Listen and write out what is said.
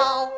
Oh.